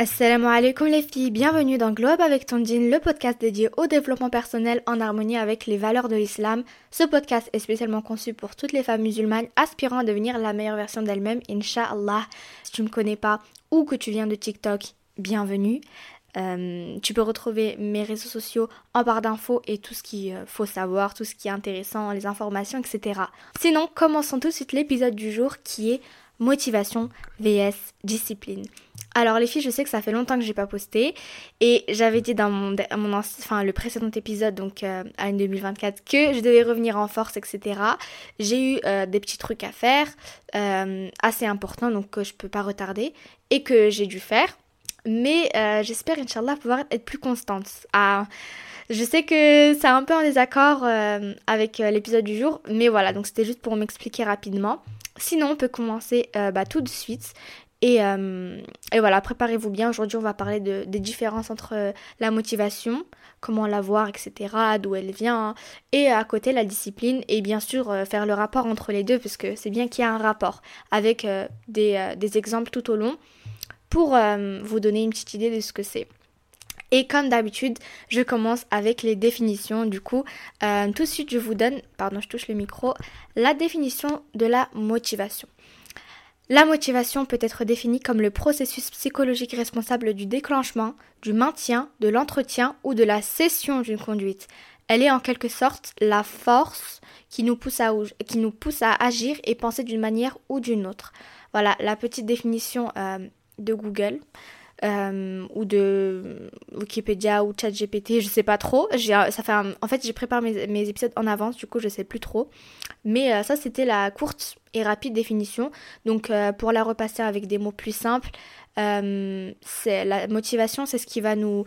Assalamu alaikum les filles, bienvenue dans Globe avec Tondine, le podcast dédié au développement personnel en harmonie avec les valeurs de l'islam. Ce podcast est spécialement conçu pour toutes les femmes musulmanes aspirant à devenir la meilleure version d'elles-mêmes, Inch'Allah. Si tu ne me connais pas ou que tu viens de TikTok, bienvenue. Euh, tu peux retrouver mes réseaux sociaux en barre d'infos et tout ce qu'il euh, faut savoir, tout ce qui est intéressant, les informations, etc. Sinon, commençons tout de suite l'épisode du jour qui est motivation vs discipline. Alors les filles, je sais que ça fait longtemps que j'ai pas posté et j'avais dit dans mon, enfin le précédent épisode donc euh, à 2024 que je devais revenir en force etc. J'ai eu euh, des petits trucs à faire euh, assez importants donc que je peux pas retarder et que j'ai dû faire. Mais j'espère inchallah pouvoir être plus constante. Ah, je sais que c'est un peu en désaccord avec l'épisode du jour, mais voilà donc c'était juste pour m'expliquer rapidement. Sinon, on peut commencer bah, tout de suite euh, et, voilà, préparez-vous bien. Aujourd'hui, on va parler de, des différences entre euh, la motivation, comment la voir, etc., d'où elle vient, et à côté la discipline, et bien sûr euh, faire le rapport entre les deux, parce que c'est bien qu'il y ait un rapport avec des, exemples tout au long pour vous donner une petite idée de ce que c'est. Et comme d'habitude, je commence avec les définitions. Du coup, tout de suite, je vous donne, pardon, je touche le micro, la définition de la motivation. La motivation peut être définie comme le processus psychologique responsable du déclenchement, du maintien, de l'entretien ou de la cession d'une conduite. Elle est en quelque sorte la force qui nous pousse à, qui nous pousse à agir et penser d'une manière ou d'une autre. Voilà la petite définition euh, de Google. Euh, ou de Wikipédia ou ChatGPT, je sais pas trop. J'ai, ça fait en fait, j'ai préparé mes, épisodes en avance, du coup, je sais plus trop. Mais euh, ça, c'était la courte et rapide définition. Donc, euh, pour la repasser avec des mots plus simples, c'est la motivation, c'est ce qui va nous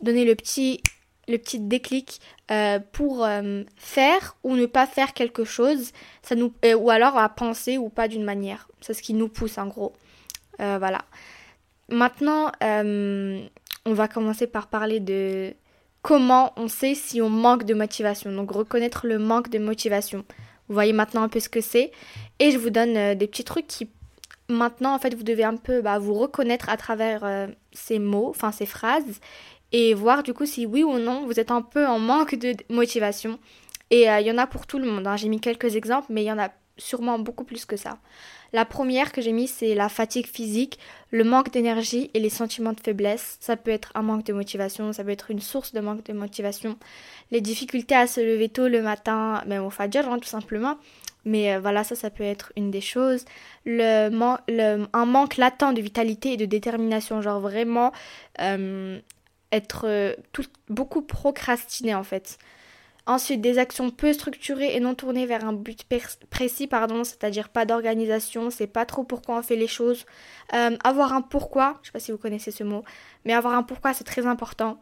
donner le petit le petit déclic pour faire ou ne pas faire quelque chose, ça nous ou alors à penser ou pas d'une manière. C'est ce qui nous pousse en gros. voilà. Maintenant, euh, on va commencer par parler de comment on sait si on manque de motivation. Donc reconnaître le manque de motivation. Vous voyez maintenant un peu ce que c'est. Et je vous donne euh, des petits trucs qui, maintenant, en fait, vous devez un peu bah, vous reconnaître à travers euh, ces mots, enfin ces phrases, et voir du coup si oui ou non vous êtes un peu en manque de motivation. Et il y en a pour tout le monde. Hein. J'ai mis quelques exemples, mais il y en a sûrement beaucoup plus que ça. La première que j'ai mise, c'est la fatigue physique, le manque d'énergie et les sentiments de faiblesse. Ça peut être un manque de motivation, ça peut être une source de manque de motivation. Les difficultés à se lever tôt le matin, même au fajr, hein, tout simplement. Mais euh, voilà, ça, ça peut être une des choses. Le, un manque latent de vitalité et de détermination, genre vraiment euh, être euh, beaucoup procrastiné en fait. Ensuite, des actions peu structurées et non tournées vers un but précis, pardon, c'est-à-dire pas d'organisation, c'est pas trop pourquoi on fait les choses. Euh, avoir un pourquoi, je sais pas si vous connaissez ce mot, mais avoir un pourquoi c'est très important.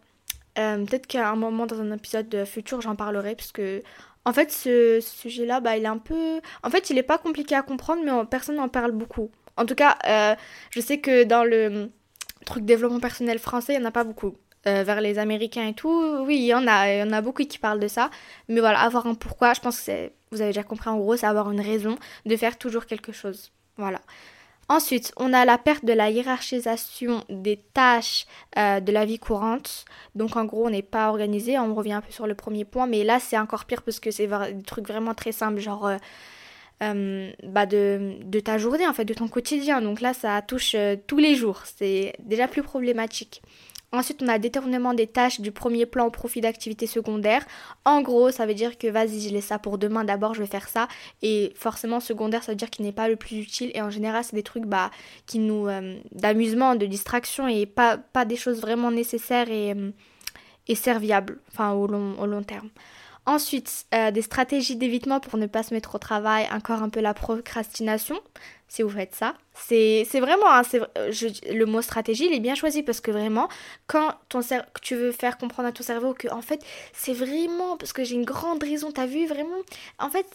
Euh, peut-être qu'à un moment dans un épisode futur j'en parlerai, parce que en fait ce, sujet-là, bah, il est un peu... En fait il est pas compliqué à comprendre, mais personne n'en parle beaucoup. En tout cas, euh, je sais que dans le truc développement personnel français, il n'y en a pas beaucoup. Euh, vers les Américains et tout, oui, il y en a, y en a beaucoup qui parlent de ça. Mais voilà, avoir un pourquoi, je pense que c'est, vous avez déjà compris en gros, c'est avoir une raison de faire toujours quelque chose. Voilà. Ensuite, on a la perte de la hiérarchisation des tâches euh, de la vie courante. Donc en gros, on n'est pas organisé. On revient un peu sur le premier point, mais là c'est encore pire parce que c'est des trucs vraiment très simples, genre euh, bah de, de, ta journée, en fait, de ton quotidien. Donc là, ça touche tous les jours. C'est déjà plus problématique. Ensuite, on a détournement des tâches du premier plan au profit d'activités secondaires. En gros, ça veut dire que vas-y, je laisse ça pour demain, d'abord je vais faire ça. Et forcément, secondaire, ça veut dire qu'il n'est pas le plus utile. Et en général, c'est des trucs bah, qui nous euh, d'amusement, de distraction et pas, des choses vraiment nécessaires et, euh, serviables, enfin au long terme. Ensuite, euh, des stratégies d'évitement pour ne pas se mettre au travail, encore un peu la procrastination, si vous faites ça. C'est vraiment, hein, le mot stratégie, il est bien choisi parce que vraiment, quand tu veux faire comprendre à ton cerveau que, en fait, c'est vraiment, parce que j'ai une grande raison, t'as vu, vraiment, en fait,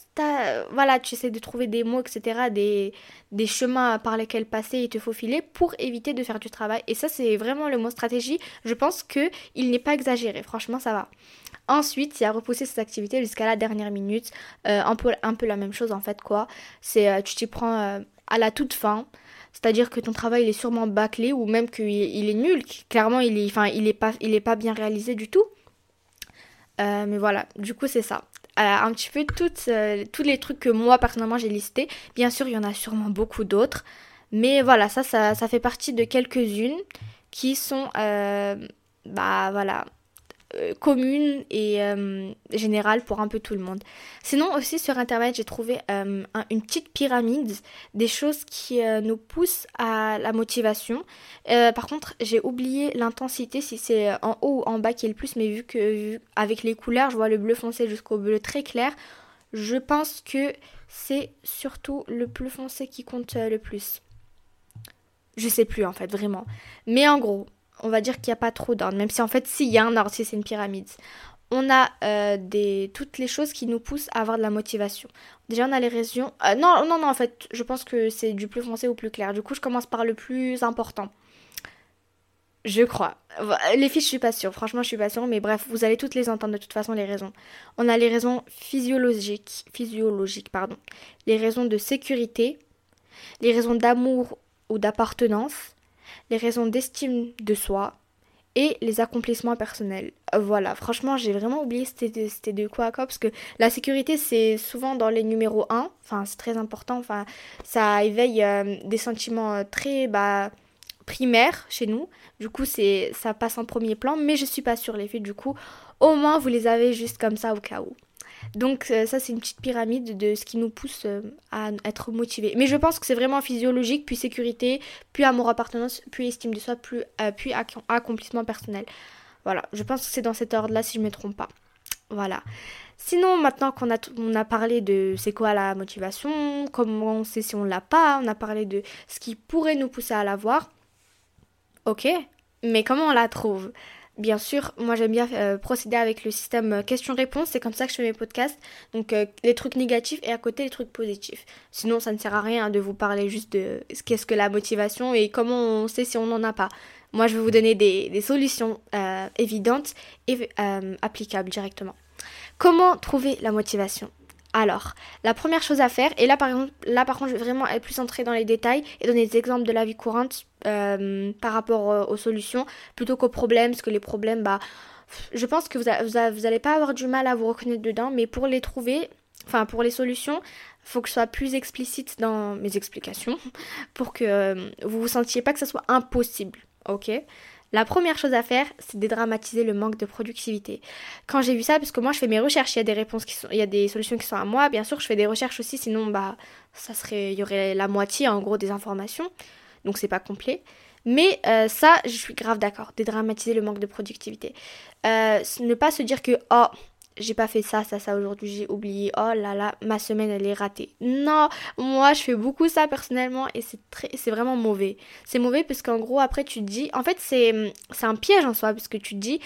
voilà, tu essaies de trouver des mots, etc., des, des chemins par lesquels passer et te faufiler pour éviter de faire du travail. Et ça, c'est vraiment le mot stratégie. Je pense que il n'est pas exagéré, franchement, ça va. Ensuite, y a repousser cette activité jusqu'à la dernière minute. Euh, un, peu, un peu la même chose en fait quoi. C'est euh, tu t'y prends euh, à la toute fin. c'est-à-dire que ton travail il est sûrement bâclé ou même qu'il il est nul, clairement il est, enfin, il est, pas, il est pas bien réalisé du tout. Mais voilà, du coup c'est ça. Un petit peu toutes, tous les trucs que moi personnellement j'ai listés. Bien sûr, il y en a sûrement beaucoup d'autres. Mais voilà, ça, ça, ça fait partie de quelques-unes qui sont, bah voilà, commune et euh, générale pour un peu tout le monde. Sinon aussi sur internet j'ai trouvé euh, une petite pyramide des choses qui nous poussent à la motivation. par contre j'ai oublié l'intensité si c'est en haut ou en bas qui est le plus mais vu que avec les couleurs je vois le bleu foncé jusqu'au bleu très clair. Je pense que c'est surtout le bleu foncé qui compte le plus. Je sais plus en fait vraiment. Mais en gros, on va dire qu'il n'y a pas trop d'ordre, même si en fait, s'il y a un ordre, si c'est une pyramide. On a euh, des, toutes les choses qui nous poussent à avoir de la motivation. Déjà, on a les raisons. Euh, non, non, non, en fait, je pense que c'est du plus foncé au plus clair. Du coup, je commence par le plus important. Je crois. Les filles, je suis pas sûre. Franchement, je suis pas sûre. Mais bref, vous allez toutes les entendre de toute façon, les raisons. On a les raisons physiologiques, physiologiques pardon. les raisons de sécurité, les raisons d'amour ou d'appartenance, les raisons d'estime de soi et les accomplissements personnels. Euh, voilà, franchement, j'ai vraiment oublié c'était de quoi quoi parce que la sécurité c'est souvent dans les numéros 1, enfin c'est très important, enfin ça éveille euh, des sentiments euh, très bah primaires chez nous. Du coup, c'est ça passe en premier plan, mais je suis pas sûre les filles du coup, au moins vous les avez juste comme ça au cas où. Donc euh, ça c'est une petite pyramide de ce qui nous pousse euh, à être motivé. Mais je pense que c'est vraiment physiologique, puis sécurité, puis amour appartenance, puis estime de soi, puis, euh, puis accomplissement personnel. Voilà, je pense que c'est dans cet ordre-là si je ne me trompe pas. Voilà. Sinon, maintenant qu'on a, a parlé de c'est quoi la motivation, comment on sait si on l'a pas, on a parlé de ce qui pourrait nous pousser à l'avoir. Ok, mais comment on la trouve? Bien sûr, moi j'aime bien euh, procéder avec le système euh, question-réponse, c'est comme ça que je fais mes podcasts. Donc euh, les trucs négatifs et à côté les trucs positifs. Sinon ça ne sert à rien de vous parler juste de ce qu'est-ce que la motivation et comment on sait si on n'en a pas. Moi je vais vous donner des, des solutions évidentes et applicables directement. Comment trouver la motivation? Alors, la première chose à faire, et là par exemple, là par contre je vais vraiment être plus centré dans les détails et donner des exemples de la vie courante euh, par rapport euh, aux solutions plutôt qu'aux problèmes, parce que les problèmes, bah, je pense que vous, n'allez pas avoir du mal à vous reconnaître dedans, mais pour les trouver, enfin pour les solutions, faut que je sois plus explicite dans mes explications pour que euh, vous vous sentiez pas que ça soit impossible, ok? La première chose à faire, c'est dédramatiser le manque de productivité. Quand j'ai vu ça, parce que moi je fais mes recherches, il y a des réponses solutions qui sont à moi. Bien sûr, je fais des recherches aussi, sinon bah ça serait, il y aurait la moitié en gros des informations, donc c'est pas complet. Mais euh, ça, je suis grave d'accord, dédramatiser le manque de productivité. Euh, ne pas se dire que oh j'ai pas fait ça, ça, ça aujourd'hui, j'ai oublié. Oh là là, ma semaine elle est ratée. Non, moi je fais beaucoup ça personnellement et c'est très, c'est vraiment mauvais. C'est mauvais parce qu'en gros après tu te dis, en fait c'est, c'est un piège en soi parce que tu te dis,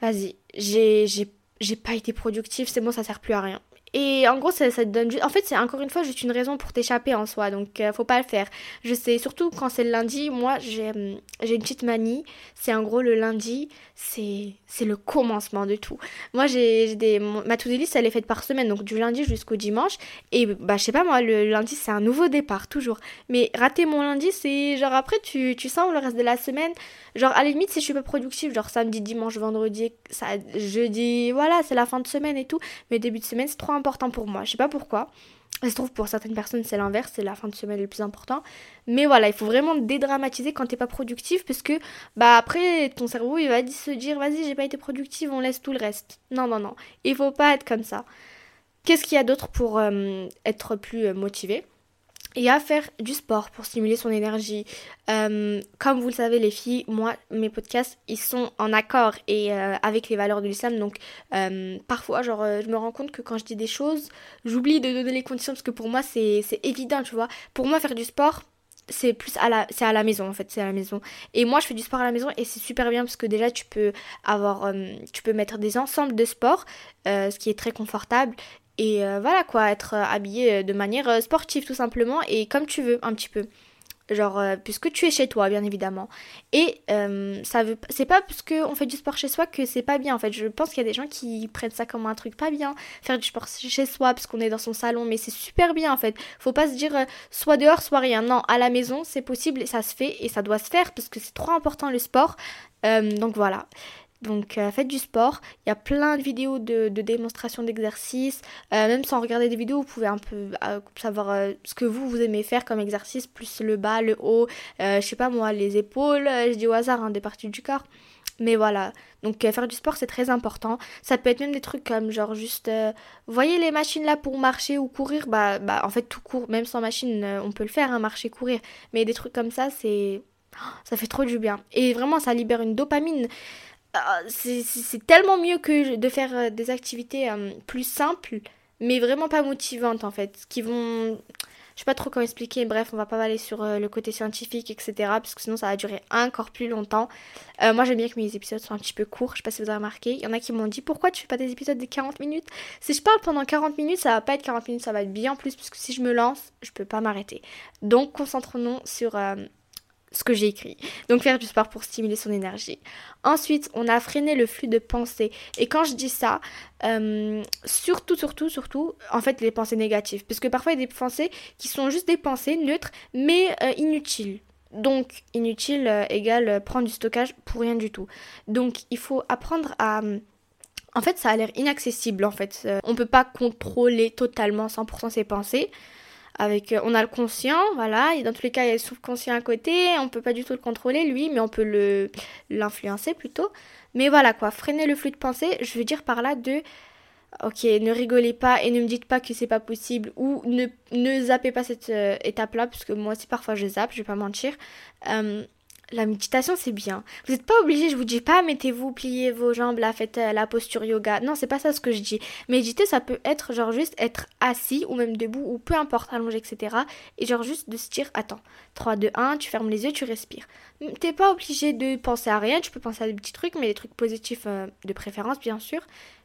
vas-y, j'ai, j'ai, j'ai pas été productif, c'est bon, ça sert plus à rien. Et en gros, ça, te donne juste. En fait, c'est encore une fois juste une raison pour t'échapper en soi. Donc, euh, faut pas le faire. Je sais, surtout quand c'est le lundi, moi, j'ai hum, une petite manie. C'est en gros le lundi, c'est le commencement de tout. Moi, j'ai des. Ma to-do list, elle est faite par semaine. Donc, du lundi jusqu'au dimanche. Et bah, je sais pas, moi, le lundi, c'est un nouveau départ, toujours. Mais rater mon lundi, c'est genre après, tu, tu sens le reste de la semaine. Genre, à la limite, si je suis pas productive, genre samedi, dimanche, vendredi, ça, jeudi, voilà, c'est la fin de semaine et tout. Mais début de semaine, c'est trop important pour moi. Je sais pas pourquoi. Ça se trouve pour certaines personnes c'est l'inverse, c'est la fin de semaine le plus important. Mais voilà, il faut vraiment dédramatiser quand t'es pas productif parce que bah après ton cerveau il va se dire vas-y j'ai pas été productive, on laisse tout le reste. Non non non, il faut pas être comme ça. Qu'est-ce qu'il y a d'autre pour euh, être plus euh, motivé? Et à faire du sport pour stimuler son énergie. Euh, comme vous le savez les filles, moi mes podcasts ils sont en accord et euh, avec les valeurs de l'islam donc euh, parfois genre je me rends compte que quand je dis des choses j'oublie de donner les conditions parce que pour moi c'est évident tu vois. Pour moi faire du sport c'est plus à la c'est à la maison en fait c'est à la maison et moi je fais du sport à la maison et c'est super bien parce que déjà tu peux avoir tu peux mettre des ensembles de sport ce qui est très confortable et euh, voilà quoi, être euh, habillé euh, de manière sportive tout simplement et comme tu veux un petit peu. genre puisque tu es chez toi bien évidemment. Et ça c'est pas parce qu'on fait du sport chez soi que c'est pas bien en fait. Je pense qu'il y a des gens qui prennent ça comme un truc pas bien faire du sport chez soi parce qu'on est dans son salon mais c'est super bien en fait. Faut pas se dire soit dehors soit rien. Non à la maison c'est possible ça se fait et ça doit se faire parce que c'est trop important le sport. Donc voilà donc euh, faites du sport. Il y a plein de vidéos de, démonstrations d'exercices. Euh, même sans regarder des vidéos, vous pouvez un peu euh, savoir ce que vous, vous aimez faire comme exercice, plus le bas, le haut, je sais pas moi, les épaules, je dis au hasard, hein, des parties du corps. Mais voilà, donc faire du sport c'est très important. Ça peut être même des trucs comme genre juste, voyez les machines là pour marcher ou courir, bah, bah en fait tout court, même sans machine on peut le faire, hein, marcher, courir. Mais des trucs comme ça c'est, ça fait trop du bien. Et vraiment ça libère une dopamine. Ah, c'est tellement mieux que de faire euh, des activités euh, plus simples, mais vraiment pas motivantes en fait, qui vont... Je sais pas trop comment expliquer, bref, on va pas aller sur euh, le côté scientifique, etc. Parce que sinon ça va durer encore plus longtemps. moi j'aime bien que mes épisodes soient un petit peu courts, je sais pas si vous avez remarqué. Il y en a qui m'ont dit pourquoi tu fais pas des épisodes de 40 minutes? Si je parle pendant 40 minutes, ça va pas être 40 minutes, ça va être bien plus, parce que si je me lance, je peux pas m'arrêter. Donc concentrons-nous sur ce que j'ai écrit. Donc faire du sport pour stimuler son énergie. Ensuite, on a freiné le flux de pensée. Et quand je dis ça, euh, surtout, surtout, surtout, en fait, les pensées négatives. Parce que parfois, il y a des pensées qui sont juste des pensées neutres, mais euh, inutiles. Donc, inutile euh, égale prendre du stockage pour rien du tout. Donc, il faut apprendre à... En fait, ça a l'air inaccessible, en fait. on peut pas contrôler totalement 100% ses pensées avec euh, on a le conscient voilà et dans tous les cas il y a le subconscient à côté on peut pas du tout le contrôler lui mais on peut l'influencer plutôt. Mais voilà quoi freiner le flux de pensée je veux dire par là de ok ne rigolez pas et ne me dites pas que c'est pas possible ou ne ne zappez pas cette euh, étape là parce que moi aussi parfois je zappe je vais pas mentir. Euh, la méditation c'est bien. Vous n'êtes pas obligé, je vous dis pas mettez-vous, pliez vos jambes, là faites euh, la posture yoga. Non, c'est pas ça ce que je dis. Méditer ça peut être genre juste être assis ou même debout ou peu importe, allongé, etc. Et genre juste de se dire attends, 3, 2, 1, tu fermes les yeux, tu respires. T'es pas obligé de penser à rien, tu peux penser à des petits trucs, mais des trucs positifs euh, de préférence bien sûr.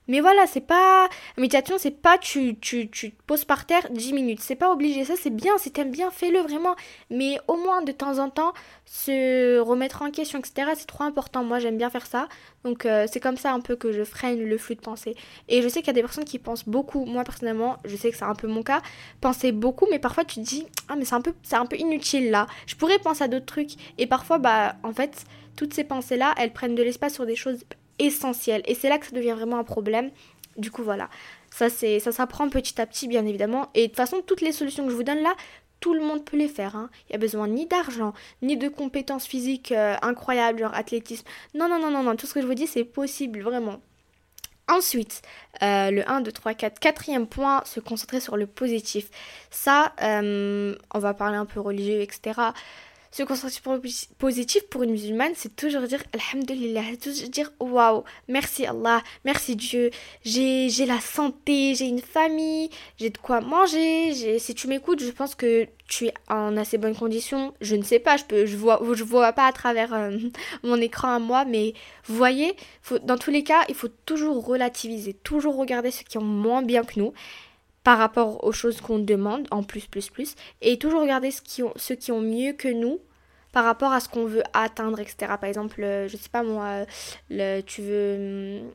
Mais voilà, c'est pas. Méditation, c'est pas tu, tu, tu te poses par terre 10 minutes. C'est pas obligé. Ça, c'est bien. Si t'aimes bien, fais-le vraiment. Mais au moins, de temps en temps, se remettre en question, etc., c'est trop important. Moi, j'aime bien faire ça. Donc, euh, c'est comme ça un peu que je freine le flux de pensée. Et je sais qu'il y a des personnes qui pensent beaucoup. Moi, personnellement, je sais que c'est un peu mon cas. Penser beaucoup, mais parfois, tu te dis Ah, mais c'est un, peu, un peu inutile là. Je pourrais penser à d'autres trucs. Et parfois, bah, en fait, toutes ces pensées-là, elles prennent de l'espace sur des choses essentiel. Et c'est là que ça devient vraiment un problème. Du coup, voilà. Ça, c'est, ça s'apprend petit à petit, bien évidemment. Et de toute façon, toutes les solutions que je vous donne là, tout le monde peut les faire. Hein. Il n'y a besoin ni d'argent, ni de compétences physiques euh, incroyables, genre athlétisme. Non, non, non, non, non. Tout ce que je vous dis, c'est possible, vraiment. Ensuite, euh, le 1, 2, 3, 4, quatrième point, se concentrer sur le positif. Ça, euh, on va parler un peu religieux, etc. Se concentrer le positif pour une musulmane, c'est toujours dire Alhamdulillah, toujours dire Waouh, merci Allah, merci Dieu, j'ai la santé, j'ai une famille, j'ai de quoi manger. Si tu m'écoutes, je pense que tu es en assez bonnes conditions. Je ne sais pas, je peux, je vois, je vois pas à travers euh, mon écran à moi, mais vous voyez, dans tous les cas, il faut toujours relativiser, toujours regarder ceux qui ont moins bien que nous par rapport aux choses qu'on demande en plus, plus, plus, et toujours regarder ce qui ont, ceux qui ont mieux que nous par rapport à ce qu'on veut atteindre, etc. Par exemple, euh, je sais pas moi, le, tu veux... Hum,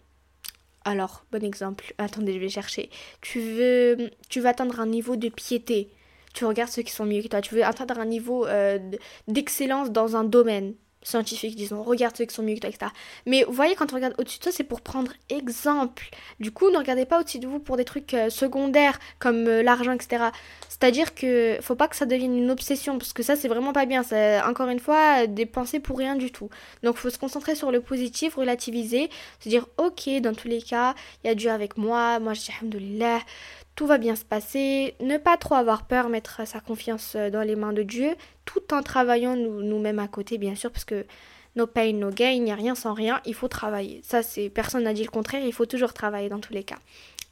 alors, bon exemple, attendez, je vais chercher. Tu veux, tu veux atteindre un niveau de piété. Tu regardes ceux qui sont mieux que toi. Tu veux atteindre un niveau euh, d'excellence dans un domaine scientifiques, disons, regarde ceux qui sont mieux que toi, etc. Mais vous voyez, quand on regarde au-dessus de toi, c'est pour prendre exemple. Du coup, ne regardez pas au-dessus de vous pour des trucs euh, secondaires comme euh, l'argent, etc. C'est-à-dire que faut pas que ça devienne une obsession, parce que ça, c'est vraiment pas bien. C'est encore une fois des pensées pour rien du tout. Donc, faut se concentrer sur le positif, relativiser, se dire, ok, dans tous les cas, il y a Dieu avec moi, moi je dis, alhamdoulilah tout va bien se passer, ne pas trop avoir peur, mettre sa confiance euh, dans les mains de Dieu, tout en travaillant nous-mêmes à côté, bien sûr, parce que no pain, no gain, il n'y a rien sans rien, il faut travailler. Ça, c'est personne n'a dit le contraire, il faut toujours travailler dans tous les cas.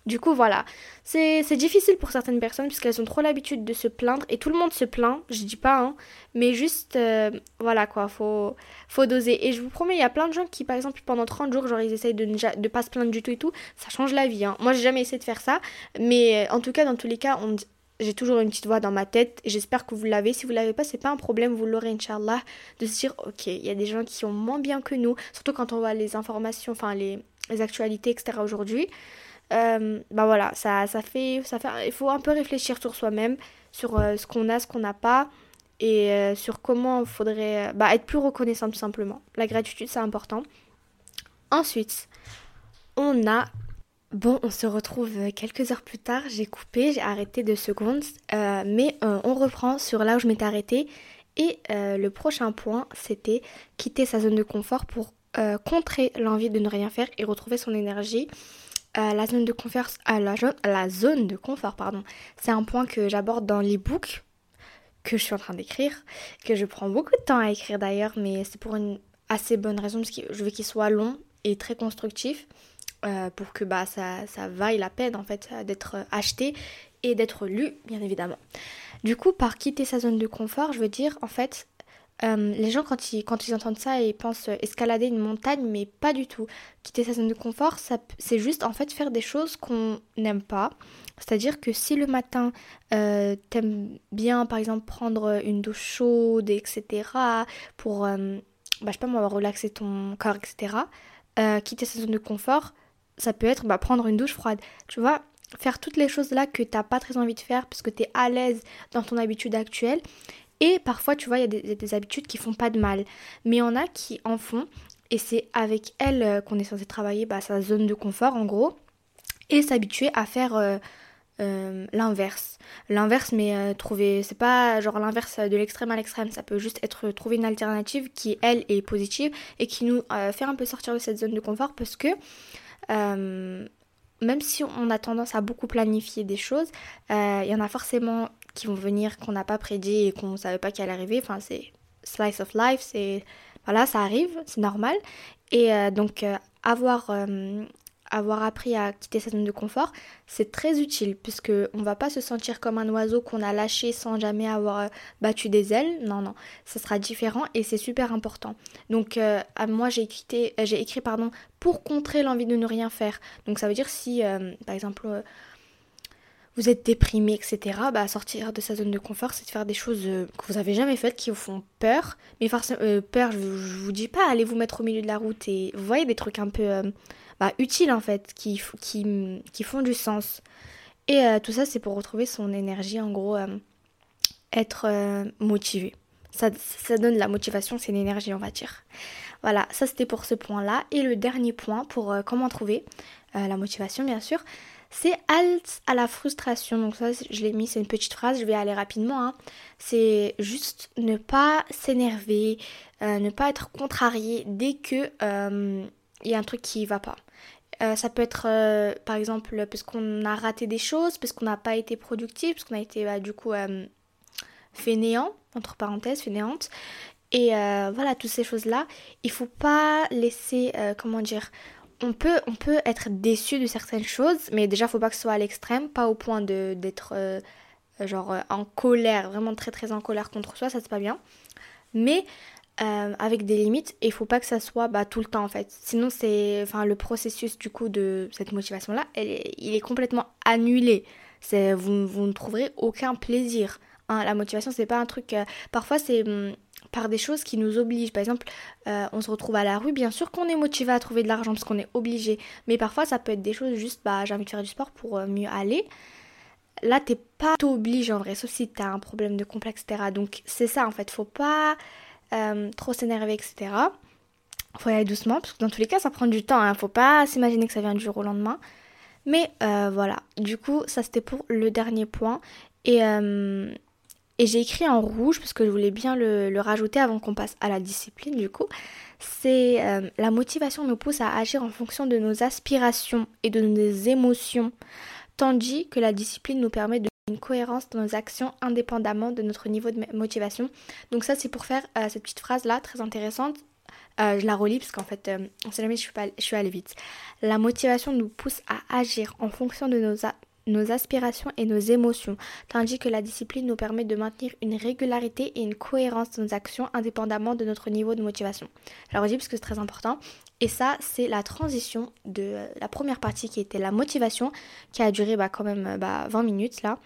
Du coup, voilà. C'est difficile pour certaines personnes puisqu'elles ont trop l'habitude de se plaindre et tout le monde se plaint, je dis pas, hein, mais juste, euh, voilà quoi, faut, faut doser. Et je vous promets, il y a plein de gens qui, par exemple, pendant 30 jours, genre ils essayent de ne pas se plaindre du tout et tout, ça change la vie. Hein. Moi, j'ai jamais essayé de faire ça, mais euh, en tout cas, dans tous les cas, on, j'ai toujours une petite voix dans ma tête et j'espère que vous l'avez. Si vous l'avez pas, c'est pas un problème, vous l'aurez, Inch'Allah, de se dire, ok, il y a des gens qui sont moins bien que nous, surtout quand on voit les informations, enfin les, actualités, etc. aujourd'hui. Euh, bah voilà, ça, ça, fait, ça fait. Il faut un peu réfléchir sur soi-même, sur euh, ce qu'on a, ce qu'on n'a pas, et euh, sur comment il faudrait bah, être plus reconnaissant tout simplement. La gratitude, c'est important. Ensuite, on a Bon, on se retrouve quelques heures plus tard. J'ai coupé, j'ai arrêté deux secondes, euh, mais euh, on reprend sur là où je m'étais arrêtée. Et euh, le prochain point, c'était quitter sa zone de confort pour contrer l'envie de ne rien faire et retrouver son énergie. la zone de confort, la, la, zone de confort, pardon, c'est un point que j'aborde dans l'e-book que je suis en train d'écrire, que je prends beaucoup de temps à écrire d'ailleurs, mais c'est pour une assez bonne raison parce que je veux qu'il soit long et très constructif. Euh, pour que bah, ça, ça vaille la peine en fait d'être acheté et d'être lu bien évidemment. Du coup par quitter sa zone de confort je veux dire en fait euh, les gens quand ils, quand ils entendent ça ils pensent escalader une montagne mais pas du tout. Quitter sa zone de confort c'est juste en fait faire des choses qu'on n'aime pas. C'est-à-dire que si le matin euh, t'aimes bien par exemple prendre une douche chaude etc pour bah, je sais pas moi relaxer ton corps etc. quitter sa zone de confort ça peut être bah, prendre une douche froide. Tu vois, faire toutes les choses là que t'as pas très envie de faire parce que tu es à l'aise dans ton habitude actuelle. Et parfois, tu vois, il y a des, habitudes qui font pas de mal. Mais on a qui en font. Et c'est avec elles euh, qu'on est censé travailler bah, sa zone de confort en gros. Et s'habituer à faire euh, euh, l'inverse. L'inverse, mais trouver. C'est pas genre l'inverse de l'extrême à l'extrême. Ça peut juste être trouver une alternative qui, elle, est positive et qui nous fait un peu sortir de cette zone de confort parce que même si on a tendance à beaucoup planifier des choses, euh, il y en a forcément qui vont venir qu'on n'a pas prédit et qu'on ne savait pas qu'elle arriver. Enfin, c'est slice of life, c'est voilà, ça arrive, c'est normal. Et euh, donc avoir avoir appris à quitter sa zone de confort, c'est très utile puisque on va pas se sentir comme un oiseau qu'on a lâché sans jamais avoir euh, battu des ailes. Non, non, ça sera différent et c'est super important. Donc euh, moi j'ai quitté, euh, j'ai écrit pardon pour contrer l'envie de ne rien faire. Donc ça veut dire si par exemple vous êtes déprimé, etc., bah, sortir de sa zone de confort, c'est de faire des choses que vous avez jamais faites, qui vous font peur. Mais forcément, peur, je, je, vous dis pas, allez vous mettre au milieu de la route et vous voyez des trucs un peu bah, utiles en fait, qui, qui, qui, font du sens. Et euh, tout ça, c'est pour retrouver son énergie, en gros, euh, être euh, motivé. Ça, ça, donne la motivation, c'est une énergie, on va dire. Voilà, ça c'était pour ce point-là. Et le dernier point pour comment trouver la motivation, bien sûr, c'est halt à la frustration. Donc ça, je l'ai mis, c'est une petite phrase, je vais aller rapidement. Hein. C'est juste ne pas s'énerver, ne pas être contrarié dès que il y a un truc qui va pas. Euh, ça peut être euh, par exemple parce qu'on a raté des choses, parce qu'on n'a pas été productif, parce qu'on a été bah, du coup euh, fainéant, entre parenthèses, fainéante. Et voilà, toutes ces choses-là, il faut pas laisser, comment dire, on peut, on peut être déçu de certaines choses, mais déjà, faut pas que ce soit à l'extrême, pas au point d'être genre en colère, vraiment très très en colère contre soi, ça c'est pas bien. Mais euh, avec des limites et il faut pas que ça soit bah, tout le temps en fait. Sinon c'est enfin le processus du coup de cette motivation là, il est complètement annulé. Vous ne trouverez aucun plaisir. Hein. La motivation c'est pas un truc. Euh, parfois c'est hum, par des choses qui nous obligent. Par exemple, euh, on se retrouve à la rue, bien sûr qu'on est motivé à trouver de l'argent parce qu'on est obligé. Mais parfois ça peut être des choses juste bah j'ai envie de faire du sport pour mieux aller. Là t'es pas obligé en vrai, sauf si t'as un problème de complexe, etc. Donc c'est ça en fait, faut pas euh, trop s'énerver, etc. Faut y aller doucement, parce que dans tous les cas, ça prend du temps. Hein. Faut pas s'imaginer que ça vient du jour au lendemain. Mais euh, voilà, du coup, ça c'était pour le dernier point. Et, euh, et j'ai écrit en rouge, parce que je voulais bien le, le rajouter avant qu'on passe à la discipline, du coup. C'est la motivation nous pousse à agir en fonction de nos aspirations et de nos émotions, tandis que la discipline nous permet de une cohérence dans nos actions indépendamment de notre niveau de motivation. Donc ça c'est pour faire euh, cette petite phrase là très intéressante. Euh, je la relis parce qu'en fait, euh, on sait jamais je suis, pas, je suis allée vite. La motivation nous pousse à agir en fonction de nos, nos aspirations et nos émotions, tandis que la discipline nous permet de maintenir une régularité et une cohérence dans nos actions indépendamment de notre niveau de motivation. Je dis parce que c'est très important. Et ça, c'est la transition de la première partie qui était la motivation, qui a duré bah, quand même bah, 20 minutes là.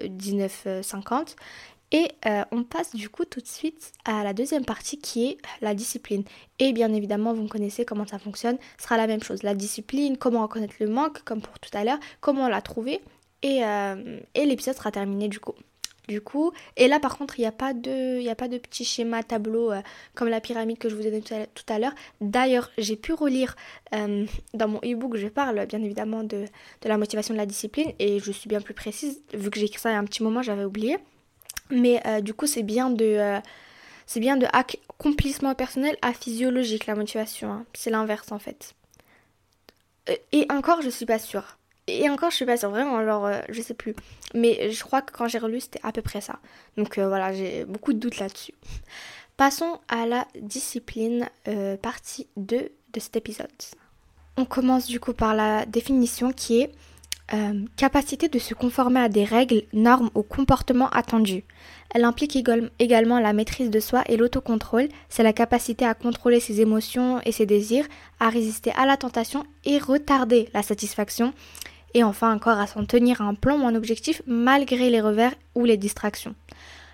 19,50. Et euh, on passe du coup tout de suite à la deuxième partie qui est la discipline. Et bien évidemment, vous connaissez comment ça fonctionne, sera la même chose. La discipline, comment reconnaître le manque, comme pour tout à l'heure, comment la trouver. Et, euh, et l'épisode sera terminé du coup. Du coup, et là par contre, il n'y a, pas de, y a pas de petit schéma tableau euh, comme la pyramide que je vous ai donné tout à l'heure. D'ailleurs, j'ai pu relire dans mon e-book, je parle bien évidemment de, la motivation de la discipline et je suis bien plus précise, vu que j'ai écrit ça il y a un petit moment, j'avais oublié. Mais euh, du coup, c'est bien de euh, c'est bien accomplissement personnel à physiologique la motivation. Hein. C'est l'inverse en fait. Euh, et encore, je suis pas sûre. Et encore, je suis pas sûre vraiment. Alors, je sais plus. Mais je crois que quand j'ai relu, c'était à peu près ça. Donc voilà, j'ai beaucoup de doutes là-dessus. Passons à la discipline, partie 2 de cet épisode. On commence du coup par la définition qui est euh, capacité de se conformer à des règles, normes ou comportements attendus. Elle implique également la maîtrise de soi et l'autocontrôle. C'est la capacité à contrôler ses émotions et ses désirs, à résister à la tentation et retarder la satisfaction. Et enfin encore à s'en tenir à un plan ou un objectif malgré les revers ou les distractions.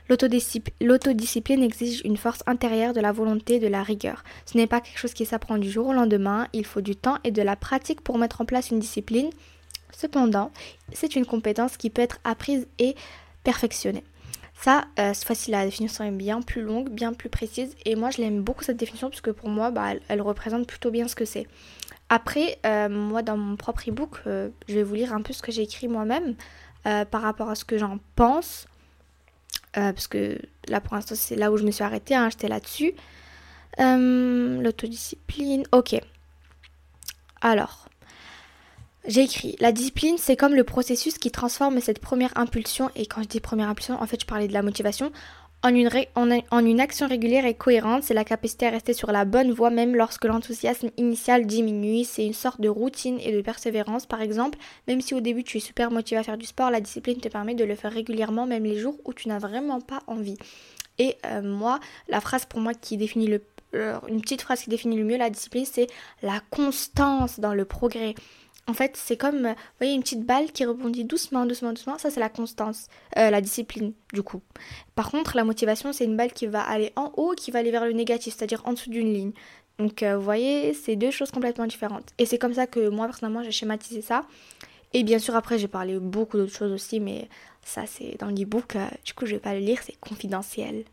L'autodiscipline exige une force intérieure de la volonté, de la rigueur. Ce n'est pas quelque chose qui s'apprend du jour au lendemain, il faut du temps et de la pratique pour mettre en place une discipline. Cependant, c'est une compétence qui peut être apprise et perfectionnée. Ça, euh, cette fois-ci, la définition est bien plus longue, bien plus précise. Et moi, je l'aime beaucoup cette définition parce que pour moi, bah, elle, représente plutôt bien ce que c'est. Après, euh, moi, dans mon propre e-book, euh, je vais vous lire un peu ce que j'ai écrit moi-même par rapport à ce que j'en pense. parce que là, pour l'instant, c'est là où je me suis arrêtée. Hein, J'étais là-dessus. L'autodiscipline. Ok. Alors, j'ai écrit La discipline, c'est comme le processus qui transforme cette première impulsion, et quand je dis première impulsion, en fait, je parlais de la motivation, en une, action régulière et cohérente. C'est la capacité à rester sur la bonne voie, même lorsque l'enthousiasme initial diminue. C'est une sorte de routine et de persévérance. Par exemple, même si au début tu es super motivé à faire du sport, la discipline te permet de le faire régulièrement, même les jours où tu n'as vraiment pas envie. Et euh, moi, la phrase pour moi qui définit le. Euh, une petite phrase qui définit le mieux la discipline, c'est la constance dans le progrès. En fait, c'est comme, vous voyez, une petite balle qui rebondit doucement, doucement, doucement. Ça, c'est la constance, euh, la discipline, du coup. Par contre, la motivation, c'est une balle qui va aller en haut, qui va aller vers le négatif, c'est-à-dire en dessous d'une ligne. Donc, euh, vous voyez, c'est deux choses complètement différentes. Et c'est comme ça que moi, personnellement, j'ai schématisé ça. Et bien sûr, après, j'ai parlé beaucoup d'autres choses aussi, mais ça, c'est dans l'e-book. Euh, du coup, je vais pas le lire, c'est confidentiel.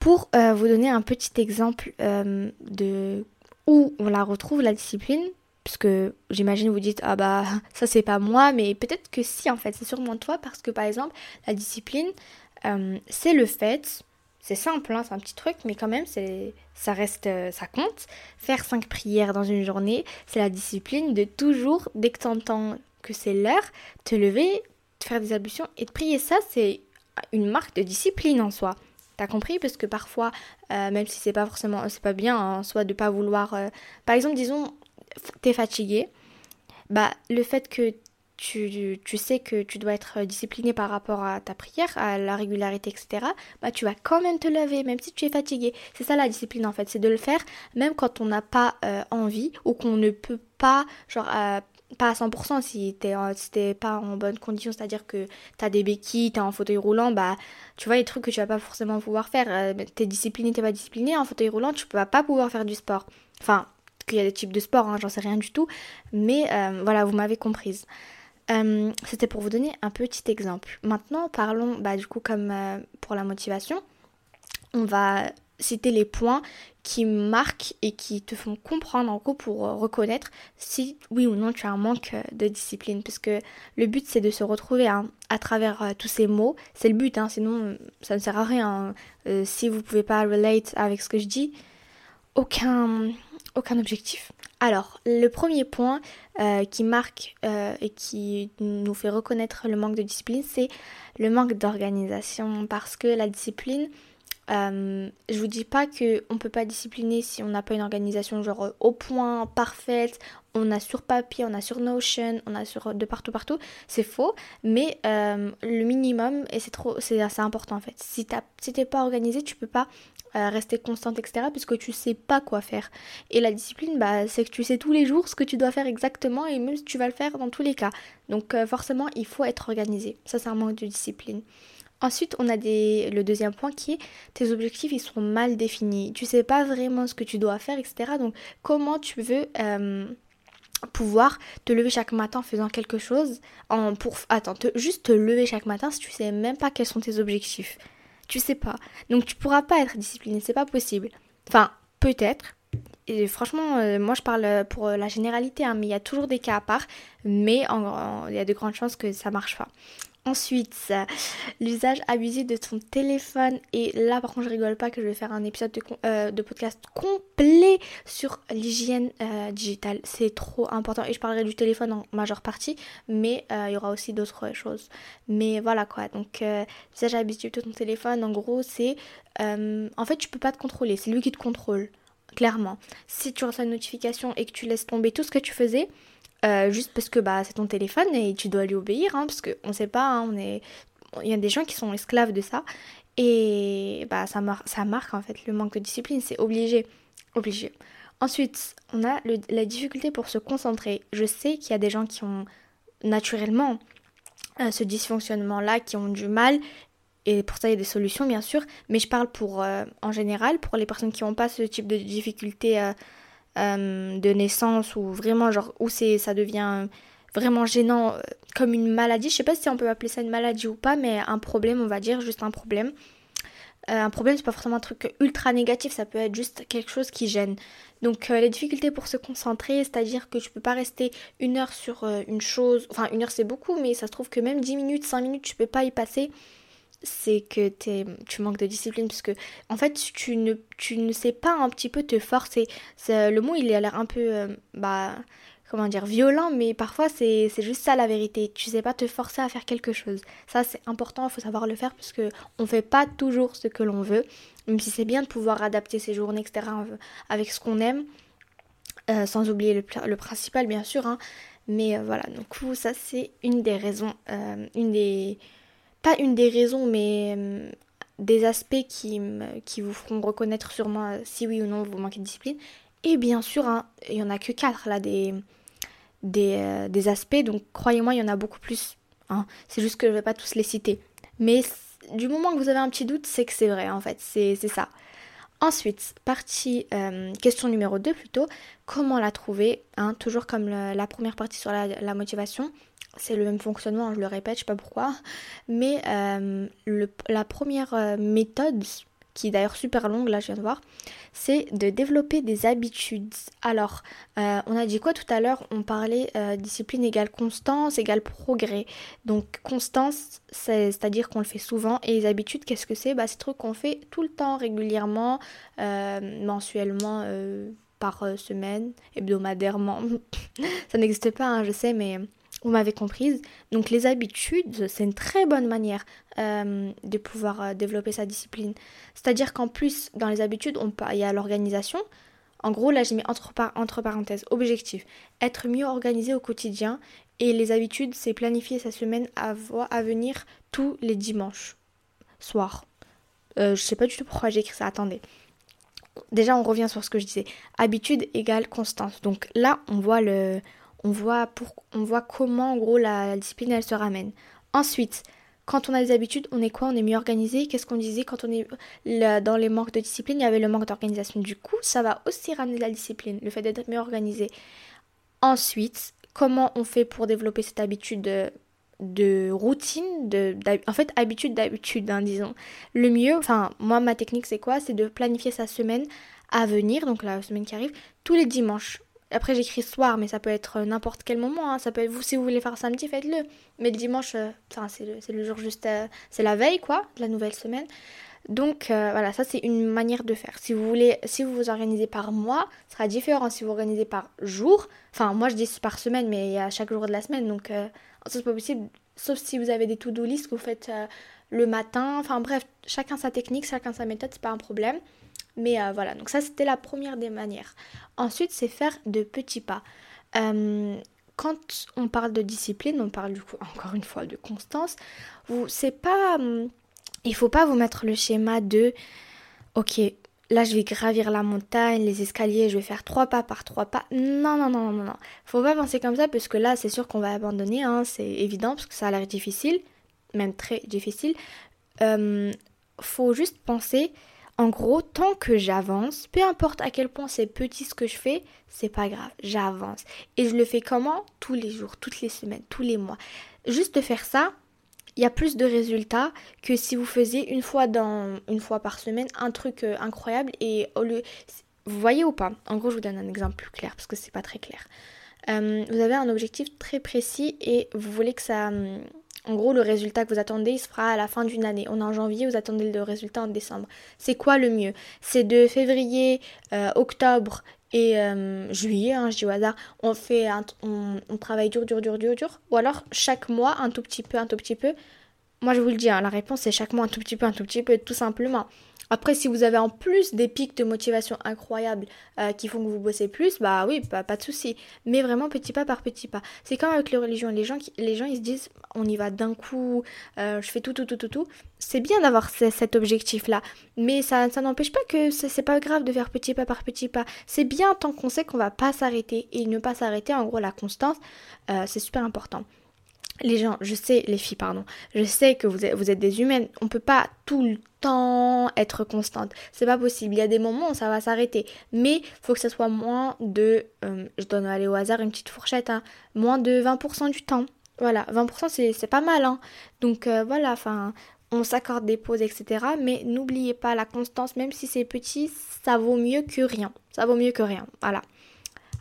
Pour vous donner un petit exemple de où on la retrouve, la discipline, parce que j'imagine vous dites ah bah ça c'est pas moi mais peut-être que si en fait c'est sûrement toi parce que par exemple la discipline euh, c'est le fait c'est simple hein, c'est un petit truc mais quand même c'est ça reste euh, ça compte. Faire cinq prières dans une journée c'est la discipline de toujours dès que tu entends que c'est l'heure te lever te faire des ablutions et de prier. Ça c'est une marque de discipline en soi. T'as compris? Parce que parfois, euh, même si c'est pas forcément, c'est pas bien en soi de pas vouloir. par exemple, disons, t'es fatigué, bah, le fait que tu, tu, sais que tu dois être discipliné par rapport à ta prière, à la régularité, etc., bah, tu vas quand même te lever, même si tu es fatigué. C'est ça la discipline en fait, c'est de le faire même quand on n'a pas euh, envie ou qu'on ne peut pas, genre, pas à 100% si t'es si pas en bonne condition, c'est-à-dire que t'as des béquilles, t'es en fauteuil roulant, bah tu vois les trucs que tu vas pas forcément pouvoir faire. Euh, t'es discipliné, t'es pas discipliné, en fauteuil roulant, tu vas pas pouvoir faire du sport. Enfin, qu'il y a des types de sports, hein, j'en sais rien du tout. Mais euh, voilà, vous m'avez comprise. Euh, c'était pour vous donner un petit exemple. Maintenant, parlons, bah, du coup, comme euh, pour la motivation, on va citer les points qui marquent et qui te font comprendre en gros pour reconnaître si oui ou non tu as un manque de discipline parce que le but c'est de se retrouver hein, à travers tous ces mots c'est le but hein, sinon ça ne sert à rien si vous pouvez pas relate avec ce que je dis aucun aucun objectif. Alors, le premier point euh, qui marque euh, et qui nous fait reconnaître le manque de discipline, c'est le manque d'organisation. Parce que la discipline, euh, je vous dis pas que on peut pas discipliner si on n'a pas une organisation genre au point, parfaite. On a sur papier, on a sur Notion, on a sur de partout partout. C'est faux, mais le minimum et c'est trop, c'est important en fait. Si t'es si pas organisé, tu peux pas rester constante, etc. Puisque tu sais pas quoi faire. Et la discipline, bah, c'est que tu sais tous les jours ce que tu dois faire exactement et même si tu vas le faire dans tous les cas. Donc forcément, il faut être organisé. Ça, c'est un manque de discipline. Ensuite, on a des... le deuxième point qui est tes objectifs, ils sont mal définis. Tu sais pas vraiment ce que tu dois faire, etc. Donc, comment tu veux euh, pouvoir te lever chaque matin en faisant quelque chose en pour attends, juste te lever chaque matin si tu sais même pas quels sont tes objectifs? Tu sais pas. Donc, tu pourras pas être discipliné, c'est pas possible. Enfin, peut-être. Et franchement, euh, moi je parle pour la généralité, hein, mais il y a toujours des cas à part. Mais il y a de grandes chances que ça marche pas. Ensuite, l'usage abusif de ton téléphone. Et là, par contre, je rigole pas que je vais faire un épisode de, euh, podcast complet sur l'hygiène euh, digitale. C'est trop important. Et je parlerai du téléphone en majeure partie, mais euh, il y aura aussi d'autres choses. Mais voilà quoi. Donc, l'usage abusif de ton téléphone, en gros, c'est. en fait, tu peux pas te contrôler. C'est lui qui te contrôle. Clairement. Si tu reçois une notification et que tu laisses tomber tout ce que tu faisais, euh, juste parce que bah, c'est ton téléphone et tu dois lui obéir, hein, parce qu'on ne sait pas, hein, on est... il y a des gens qui sont esclaves de ça, et bah, ça, ça marque en fait le manque de discipline, c'est obligé, obligé. Ensuite, on a la difficulté pour se concentrer. Je sais qu'il y a des gens qui ont naturellement euh, ce dysfonctionnement-là, qui ont du mal, et pour ça il y a des solutions bien sûr, mais je parle pour euh, en général, pour les personnes qui n'ont pas ce type de difficulté euh, de naissance ou vraiment genre où c'est ça devient vraiment gênant euh, comme une maladie. Je sais pas si on peut appeler ça une maladie ou pas, mais un problème, on va dire, juste un problème. Euh, un problème, c'est pas forcément un truc ultra négatif, ça peut être juste quelque chose qui gêne. Donc les difficultés pour se concentrer, c'est-à-dire que tu peux pas rester une heure sur une chose, enfin une heure c'est beaucoup, mais ça se trouve que même 10 minutes, 5 minutes, tu peux pas y passer c'est que tu manques de discipline parce que en fait tu ne, tu ne sais pas un petit peu te forcer. Le mot il a l'air un peu euh, bah comment dire violent mais parfois c'est juste ça la vérité. Tu sais pas te forcer à faire quelque chose. Ça c'est important, il faut savoir le faire parce que on fait pas toujours ce que l'on veut. Même si c'est bien de pouvoir adapter ses journées etc avec ce qu'on aime. Euh, sans oublier le, principal bien sûr hein. mais euh, voilà donc ça c'est une des raisons une des pas une des raisons, mais euh, des aspects qui, qui vous feront reconnaître sûrement euh, si oui ou non vous manquez de discipline. Et bien sûr, hein, il n'y en a que quatre là des, des, euh, aspects, donc croyez-moi, il y en a beaucoup plus. Hein. C'est juste que je ne vais pas tous les citer. Mais du moment que vous avez un petit doute, c'est que c'est vrai en fait, c'est ça. Ensuite, partie question numéro 2 plutôt, comment la trouver hein, Toujours comme la première partie sur la motivation, c'est le même fonctionnement, je le répète, je sais pas pourquoi. Mais euh, la première euh, méthode, qui est d'ailleurs super longue, là je viens de voir, c'est de développer des habitudes. Alors, euh, on a dit quoi tout à l'heure? On parlait discipline égale constance égale progrès. Donc, constance, c'est-à-dire qu'on le fait souvent. Et les habitudes, qu'est-ce que c'est? Bah, C'est trucs qu'on fait tout le temps, régulièrement, mensuellement par semaine, hebdomadairement. Ça n'existe pas, hein, je sais, mais vous m'avez comprise. Donc les habitudes, c'est une très bonne manière euh, de pouvoir euh, développer sa discipline. C'est-à-dire qu'en plus, dans les habitudes, il y a l'organisation. En gros, là, j'ai mis entre, parenthèses, objectif, être mieux organisé au quotidien. Et les habitudes, c'est planifier sa semaine à, à venir tous les dimanches soir. Euh, je sais pas du tout pourquoi j'ai écrit ça. Attendez. Déjà, on revient sur ce que je disais. Habitude égale constance. Donc là, on voit le, on voit, pour, on voit comment en gros la, discipline elle se ramène. Ensuite, quand on a des habitudes, on est quoi? On est mieux organisé. Qu'est-ce qu'on disait? Quand on est dans les manques de discipline Il y avait le manque d'organisation. Du coup, ça va aussi ramener la discipline, le fait d'être mieux organisé. Ensuite, comment on fait pour développer cette habitude de, routine, de, en fait habitude d'habitude, hein, disons. Le mieux, enfin moi ma technique c'est quoi? C'est de planifier sa semaine à venir, donc la semaine qui arrive, tous les dimanches. Après j'écris soir, mais ça peut être n'importe quel moment. Hein. Ça peut être vous si vous voulez faire samedi, faites-le. Mais le dimanche, euh, c'est le, jour juste, euh, c'est la veille quoi, de la nouvelle semaine. Donc euh, voilà, ça c'est une manière de faire. Si vous voulez, si vous vous organisez par mois, ce sera différent. Si vous organisez par jour, enfin moi je dis par semaine, mais il y a chaque jour de la semaine, donc ça c'est pas possible. Sauf si vous avez des to-do list que vous faites le matin. Enfin bref, chacun sa technique, chacun sa méthode, c'est pas un problème. Mais euh, voilà, donc ça c'était la première des manières. Ensuite, c'est faire de petits pas. Euh, quand on parle de discipline, on parle du coup encore une fois de constance. Vous, c'est pas, hum, il faut pas vous mettre le schéma de ok, là je vais gravir la montagne, les escaliers, je vais faire trois pas par trois pas. Non, non, non, non, non. Faut pas penser comme ça parce que là c'est sûr qu'on va abandonner, hein, c'est évident parce que ça a l'air difficile, même très difficile. Euh, faut juste penser, en gros, tant que j'avance, peu importe à quel point c'est petit ce que je fais, c'est pas grave, j'avance. Et je le fais comment? Tous les jours, toutes les semaines, tous les mois. Juste de faire ça, il y a plus de résultats que si vous faisiez une fois dans une fois par semaine un truc euh, incroyable et au lieu vous voyez ou pas? En gros, je vous donne un exemple plus clair parce que c'est pas très clair. Euh, vous avez un objectif très précis et vous voulez que ça hum, en gros, le résultat que vous attendez, il se fera à la fin d'une année. On est en janvier, vous attendez le résultat en décembre. C'est quoi le mieux? C'est de février, euh, octobre et juillet, hein, je dis au hasard, on fait on, travaille dur, dur, dur, dur, dur. Ou alors chaque mois, un tout petit peu, un tout petit peu. Moi, je vous le dis, hein, la réponse c'est chaque mois un tout petit peu, un tout petit peu, tout simplement. Après, si vous avez en plus des pics de motivation incroyables euh, qui font que vous bossez plus, bah oui, pas, pas de souci. Mais vraiment petit pas par petit pas. C'est comme avec les religions. Les gens, les gens ils se disent, on y va d'un coup, euh, je fais tout, tout, tout, tout, tout. C'est bien d'avoir cet objectif-là. Mais ça, ça n'empêche pas que c'est pas grave de faire petit pas par petit pas. C'est bien tant qu'on sait qu'on va pas s'arrêter. Et ne pas s'arrêter, en gros, la constance, euh, c'est super important les gens, je sais, les filles, pardon, je sais que vous êtes, des humaines, on peut pas tout le temps être constante. C'est pas possible. Il y a des moments où ça va s'arrêter. Mais faut que ça soit moins de, euh, je donne aller au hasard une petite fourchette, hein, moins de 20% du temps. Voilà, 20% c'est pas mal. Hein. Donc euh, voilà, enfin, on s'accorde des pauses, etc. Mais n'oubliez pas la constance, même si c'est petit, ça vaut mieux que rien. Ça vaut mieux que rien. Voilà.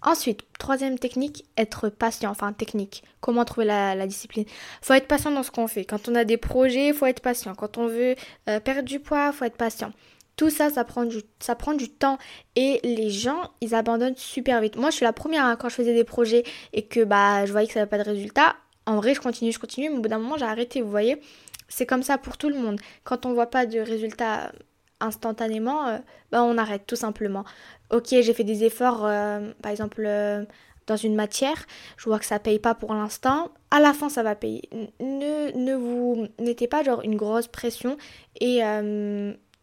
Ensuite, troisième technique, être patient. Enfin, technique. Comment trouver la, la discipline? Faut être patient dans ce qu'on fait. Quand on a des projets, faut être patient. Quand on veut euh, perdre du poids, faut être patient. Tout ça, ça prend, du, temps et les gens, ils abandonnent super vite. Moi, je suis la première hein, quand je faisais des projets et que bah, je voyais que ça n'avait pas de résultat. En vrai, je continue, je continue, mais au bout d'un moment, j'ai arrêté, vous voyez? C'est comme ça pour tout le monde. Quand on voit pas de résultat instantanément, euh, bah, on arrête tout simplement ok, j'ai fait des efforts, euh, par exemple, euh, dans une matière, je vois que ça paye pas pour l'instant, à la fin ça va payer. Ne, vous mettez pas genre une grosse pression et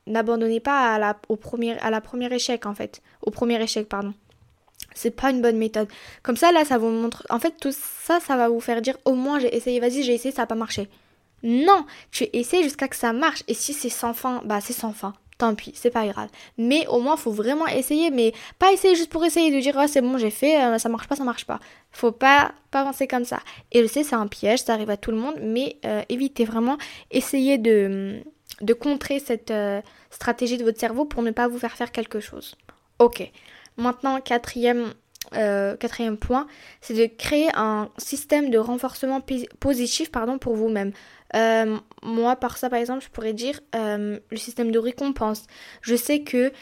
n'abandonnez pas à la, au premier, première échec en fait. Au premier échec, pardon. C'est pas une bonne méthode. Comme ça, là, ça vous montre. En fait, tout ça, ça va vous faire dire au moins j'ai essayé, vas-y, j'ai essayé, ça n'a pas marché. Non, tu essaies jusqu'à que ça marche. Et si c'est sans fin, bah c'est sans fin tant pis, c'est pas grave. Mais au moins, faut vraiment essayer, mais pas essayer juste pour essayer de dire ah, c'est bon, j'ai fait, euh, ça marche pas, ça marche pas. Faut pas, pas avancer comme ça. Et je sais, c'est un piège, ça arrive à tout le monde, mais euh, évitez vraiment, essayez de, de contrer cette euh, stratégie de votre cerveau pour ne pas vous faire faire quelque chose. Ok. Maintenant, quatrième quatrième point, c'est de créer un système de renforcement positif pardon, pour vous-même. Euh, moi, par ça, par exemple, je pourrais dire euh, le système de récompense. Je sais que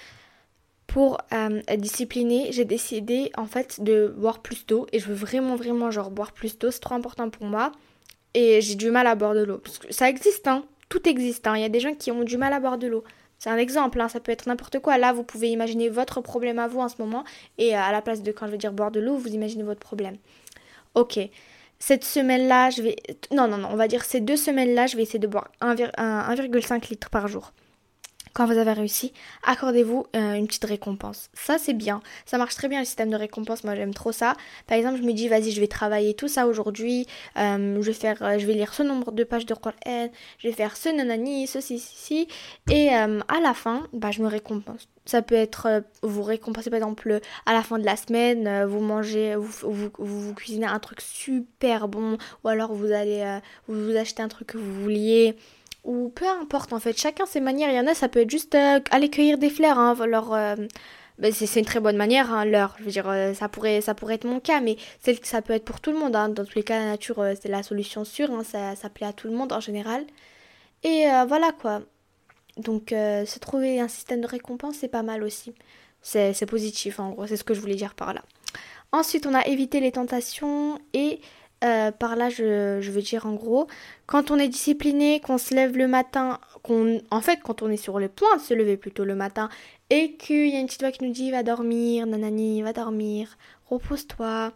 pour euh, être disciplinée, j'ai décidé en fait de boire plus d'eau et je veux vraiment, vraiment, genre boire plus d'eau. C'est trop important pour moi et j'ai du mal à boire de l'eau. Ça existe, hein. Tout existe, hein. Il y a des gens qui ont du mal à boire de l'eau. C'est un exemple, hein. ça peut être n'importe quoi. Là, vous pouvez imaginer votre problème à vous en ce moment et à la place de quand je veux dire boire de l'eau, vous imaginez votre problème. Ok cette semaine-là, je vais... Non, non, non, on va dire ces deux semaines-là, je vais essayer de boire 1,5 litre par jour. Quand vous avez réussi, accordez-vous euh, une petite récompense. Ça, c'est bien. Ça marche très bien le système de récompense. Moi, j'aime trop ça. Par exemple, je me dis, vas-y, je vais travailler tout ça aujourd'hui. Euh, je vais faire, euh, je vais lire ce nombre de pages de Coran. Je vais faire ce nanani, ceci, ceci. Et à la fin, bah, je me récompense. Ça peut être, vous récompenser par exemple à la fin de la semaine, vous mangez, vous, vous, vous, cuisinez un truc super bon, ou alors vous allez, vous, vous achetez un truc que vous vouliez ou peu importe en fait, chacun ses manières. Il y en a, ça peut être juste euh, aller cueillir des fleurs. Hein, euh, ben, c'est une très bonne manière, hein, l'heure. Je veux dire, euh, ça, pourrait, ça pourrait être mon cas, mais ça peut être pour tout le monde. Hein. Dans tous les cas, la nature, c'est la solution sûre. Hein, ça, ça plaît à tout le monde en général. Et voilà quoi. Donc, se trouver un système de récompense, c'est pas mal aussi. C'est positif en gros, c'est ce que je voulais dire par là. Ensuite, on a évité les tentations et euh, par là, je, veux dire en gros, quand on est discipliné, qu'on se lève le matin, qu'on, en fait, quand on est sur le point de se lever plutôt le matin, et qu'il y a une petite voix qui nous dit va dormir, nanani, va dormir, repose-toi,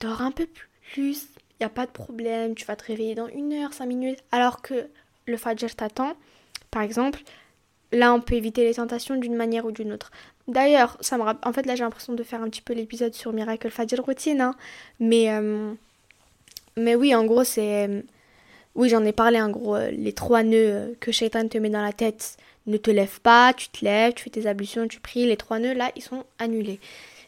dors un peu plus, il n'y a pas de problème, tu vas te réveiller dans une heure, cinq minutes, alors que le Fajr t'attend, par exemple, là, on peut éviter les tentations d'une manière ou d'une autre. D'ailleurs, ça me en fait, là, j'ai l'impression de faire un petit peu l'épisode sur Miracle Fajr Routine, hein. mais, euh, mais oui, en gros, c'est. Oui, j'en ai parlé, en gros, euh, les trois nœuds que Shaitan te met dans la tête. Ne te lève pas, tu te lèves, tu fais tes ablutions, tu pries. Les trois nœuds, là, ils sont annulés.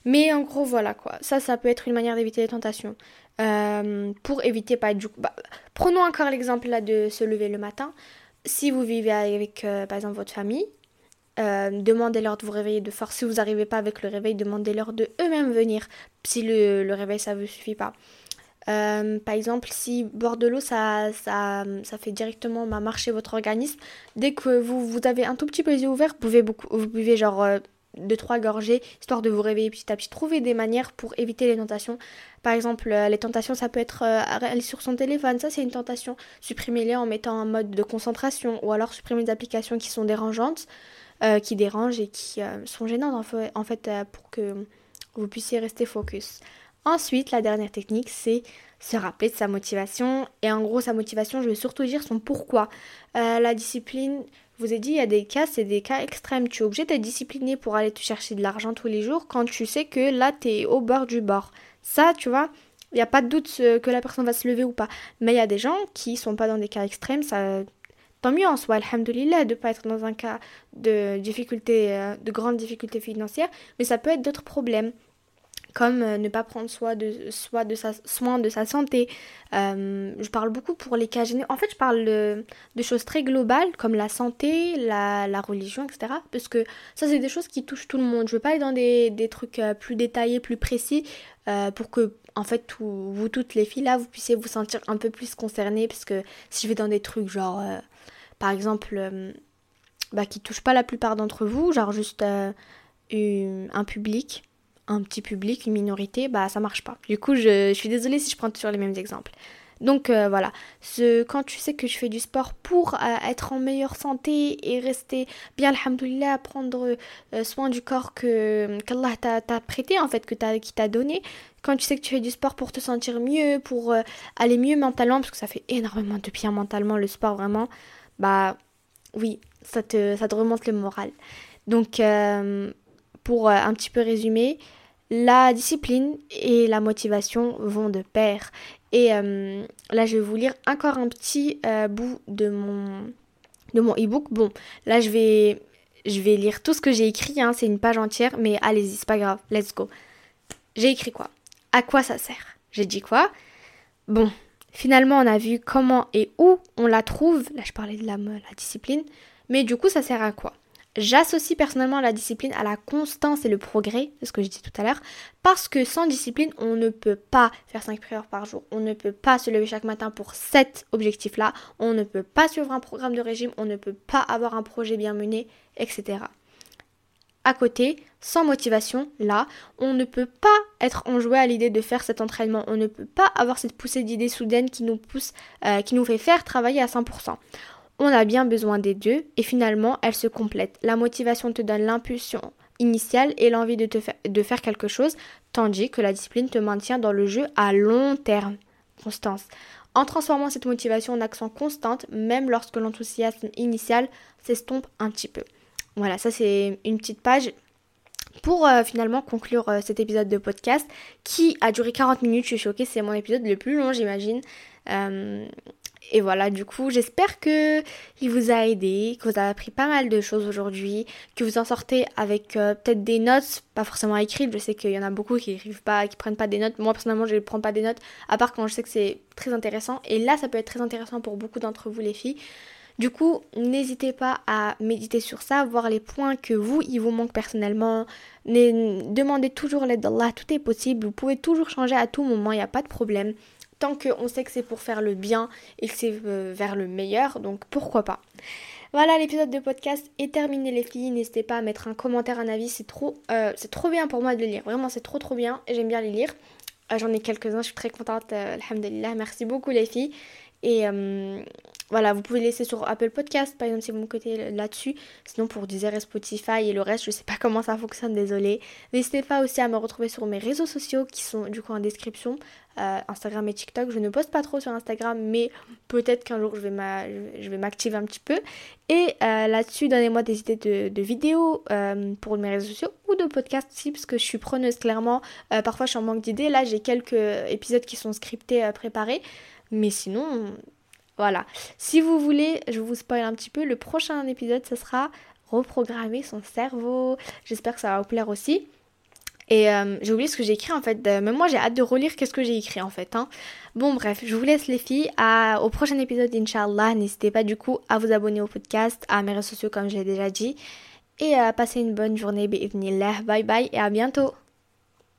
Mais en gros, voilà quoi. Ça, ça peut être une manière d'éviter les tentations. Euh, pour éviter, pas du coup. Bah, prenons encore l'exemple là de se lever le matin. Si vous vivez avec, par exemple, votre famille, euh, demandez-leur de vous réveiller de force. Si vous n'arrivez pas avec le réveil, demandez-leur de eux-mêmes venir. Si le, réveil, ça ne vous suffit pas. Euh, par exemple, si boire de l'eau, ça, ça, ça, fait directement marcher votre organisme, dès que vous, vous avez un tout petit peu les yeux ouverts, vous pouvez, beaucoup, vous buvez genre euh, deux, trois gorgées, histoire de vous réveiller petit à petit. Trouvez des manières pour éviter les tentations. Par exemple, les tentations, ça peut être aller sur son téléphone, ça c'est une tentation. Supprimez-les en mettant un mode de concentration, ou alors supprimez des applications qui sont dérangeantes. Euh, qui dérangent et qui euh, sont gênantes en fait, euh, pour que vous puissiez rester focus. Ensuite, la dernière technique, c'est se rappeler de sa motivation. Et en gros, sa motivation, je vais surtout dire son pourquoi. la discipline, je vous ai dit, il y a des cas, c'est des cas extrêmes. Tu es obligé d'être discipliné pour aller te chercher de l'argent tous les jours quand tu sais que là, tu es au bord du bord. Ça, tu vois, il n'y a pas de doute que la personne va se lever ou pas. Mais il y a des gens qui sont pas dans des cas extrêmes, ça tant mieux en soi, alhamdoulilah, de ne pas être dans un cas de difficulté, euh, de grande difficulté financière, mais ça peut être d'autres problèmes comme euh, ne pas prendre soin de, sa, santé. Euh, je parle beaucoup pour les cas généraux. En fait, je parle de, choses très globales comme la santé, la, religion, etc. Parce que ça, c'est des choses qui touchent tout le monde. Je veux pas aller dans des, trucs plus détaillés, plus précis, pour que, en fait, vous toutes les filles là, vous puissiez vous sentir un peu plus concernées. Parce que si je vais dans des trucs genre par exemple, euh, bah, qui touche pas la plupart d'entre vous, genre juste euh, un public, un petit public, une minorité, bah ça marche pas. Du coup, je, suis désolée si je prends toujours les mêmes exemples. Donc euh, voilà, ce, quand tu sais que je fais du sport pour être en meilleure santé et rester bien, alhamdoulilah, prendre soin du corps que qu'Allah t'a prêté, en fait, que qui t'a donné, quand tu sais que tu fais du sport pour te sentir mieux, pour aller mieux mentalement, parce que ça fait énormément de bien mentalement le sport, vraiment, bah oui, ça te, ça te remonte le moral. Donc, euh, pour euh, un petit peu résumer, la discipline et la motivation vont de pair. Et euh, là, je vais vous lire encore un petit bout de mon de mon ebook. Bon, là, je vais je vais lire tout ce que j'ai écrit. Hein, c'est une page entière, mais allez-y, c'est pas grave. Let's go. J'ai écrit quoi? À quoi ça sert? J'ai dit quoi? Bon, Finalement, on a vu comment et où on la trouve. Là, je parlais de la discipline. Mais du coup, ça sert à quoi? J'associe personnellement la discipline à la constance et le progrès, c'est ce que j'ai dit tout à l'heure, parce que sans discipline, on ne peut pas faire 5 prières par jour, on ne peut pas se lever chaque matin pour cet objectif-là, on ne peut pas suivre un programme de régime, on ne peut pas avoir un projet bien mené, etc à côté, sans motivation, là, on ne peut pas être enjoué à l'idée de faire cet entraînement. On ne peut pas avoir cette poussée d'idées soudaines qui nous pousse, euh, qui nous fait faire travailler à 100%. On a bien besoin des deux et finalement, elles se complètent. La motivation te donne l'impulsion initiale et l'envie de, faire quelque chose, tandis que la discipline te maintient dans le jeu à long terme. Constance. En transformant cette motivation en action constante, même lorsque l'enthousiasme initial s'estompe un petit peu. Voilà, ça c'est une petite page pour euh, finalement conclure euh, cet épisode de podcast qui a duré 40 minutes. Je suis choquée, c'est mon épisode le plus long, j'imagine. Euh, et voilà, du coup, j'espère que il vous a aidé, que vous avez appris pas mal de choses aujourd'hui, que vous en sortez avec peut-être des notes, pas forcément écrites. Je sais qu'il y en a beaucoup qui écrivent pas, qui prennent pas des notes. Moi personnellement, je ne prends pas des notes, à part quand je sais que c'est très intéressant. Et là, ça peut être très intéressant pour beaucoup d'entre vous, les filles. Du coup, n'hésitez pas à méditer sur ça, voir les points que vous, il vous manque personnellement. Demandez toujours l'aide d'Allah, tout est possible. Vous pouvez toujours changer à tout moment, il n'y a pas de problème. Tant qu'on sait que c'est pour faire le bien et que c'est euh, vers le meilleur, donc pourquoi pas. Voilà, l'épisode de podcast est terminé les filles. N'hésitez pas à mettre un commentaire, un avis, c'est trop, euh, c'est trop bien pour moi de le lire. Vraiment, c'est trop trop bien j'aime bien les lire. Euh, j'en ai quelques-uns, je suis très contente, alhamdulillah. Merci beaucoup les filles. Et voilà, vous pouvez laisser sur Apple Podcast, par exemple, si vous me côté là-dessus. Sinon, pour Deezer et Spotify et le reste, je sais pas comment ça fonctionne, désolé. N'hésitez pas aussi à me retrouver sur mes réseaux sociaux qui sont du coup en description. Euh, Instagram et TikTok. Je ne poste pas trop sur Instagram, mais peut-être qu'un jour je vais m'activer un petit peu. Et euh, là-dessus, donnez-moi des idées de, vidéos euh, pour mes réseaux sociaux ou de podcasts aussi, parce que je suis preneuse clairement. parfois, je suis en manque d'idées. Là, j'ai quelques épisodes qui sont scriptés, préparés. Mais sinon, voilà. Si vous voulez, je vous spoil un petit peu. Le prochain épisode, ce sera reprogrammer son cerveau. J'espère que ça va vous plaire aussi. Et euh, j'ai oublié ce que j'ai écrit en fait. Même moi j'ai hâte de relire qu'est-ce que j'ai écrit en fait. Hein. Bon bref, je vous laisse les filles. À, au prochain épisode Inch'Allah. N'hésitez pas du coup à vous abonner au podcast, à mes réseaux sociaux comme je l'ai déjà dit. Et à passer une bonne journée. Bye bye et à bientôt.